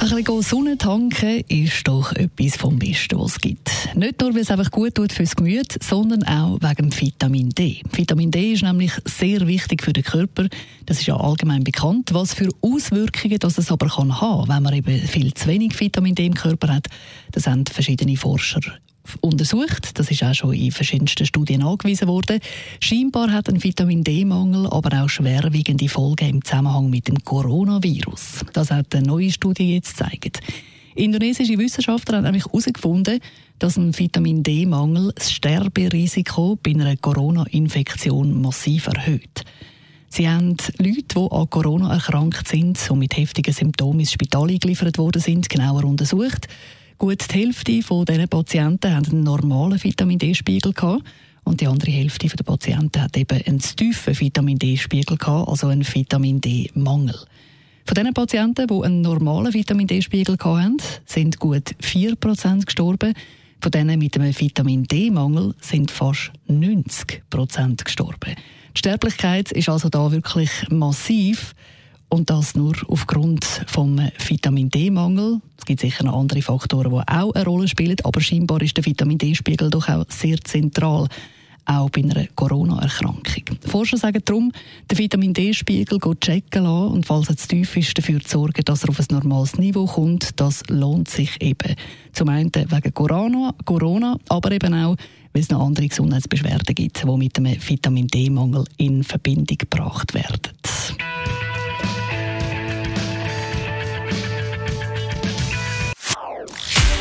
ein bisschen Sonne tanken ist doch etwas vom Besten, was es gibt. Nicht nur, weil es einfach gut tut fürs Gemüt, sondern auch wegen Vitamin D. Vitamin D ist nämlich sehr wichtig für den Körper. Das ist ja allgemein bekannt. Was für Auswirkungen das es aber kann haben, wenn man eben viel zu wenig Vitamin D im Körper hat, das haben verschiedene Forscher untersucht. Das ist auch schon in verschiedensten Studien angewiesen worden. Scheinbar hat ein Vitamin D-Mangel aber auch schwerwiegende Folgen im Zusammenhang mit dem Coronavirus. Das hat eine neue Studie jetzt gezeigt. Indonesische Wissenschaftler haben nämlich herausgefunden, dass ein Vitamin D-Mangel das Sterberisiko bei einer Corona-Infektion massiv erhöht. Sie haben Leute, die an Corona erkrankt sind und mit heftigen Symptomen ins Spital eingeliefert worden sind, genauer untersucht. Gut die Hälfte von diesen Patienten haben einen normalen Vitamin D-Spiegel. Und die andere Hälfte der Patienten hat eben einen tiefen Vitamin D-Spiegel also einen Vitamin D-Mangel. Von den Patienten, die einen normalen Vitamin D-Spiegel hatten, sind gut 4% gestorben. Von denen mit einem Vitamin D-Mangel sind fast 90% gestorben. Die Sterblichkeit ist also da wirklich massiv. Und das nur aufgrund vom Vitamin D-Mangel. Gibt sicher noch andere Faktoren, die auch eine Rolle spielen, aber scheinbar ist der Vitamin D-Spiegel doch auch sehr zentral, auch bei einer Corona-Erkrankung. Forscher sagen darum, den Vitamin D-Spiegel checken lassen und falls er zu tief ist, dafür zu sorgen, dass er auf ein normales Niveau kommt. Das lohnt sich eben. Zum einen wegen Corona, Corona aber eben auch, weil es noch andere Gesundheitsbeschwerden gibt, die mit dem Vitamin D-Mangel in Verbindung gebracht werden.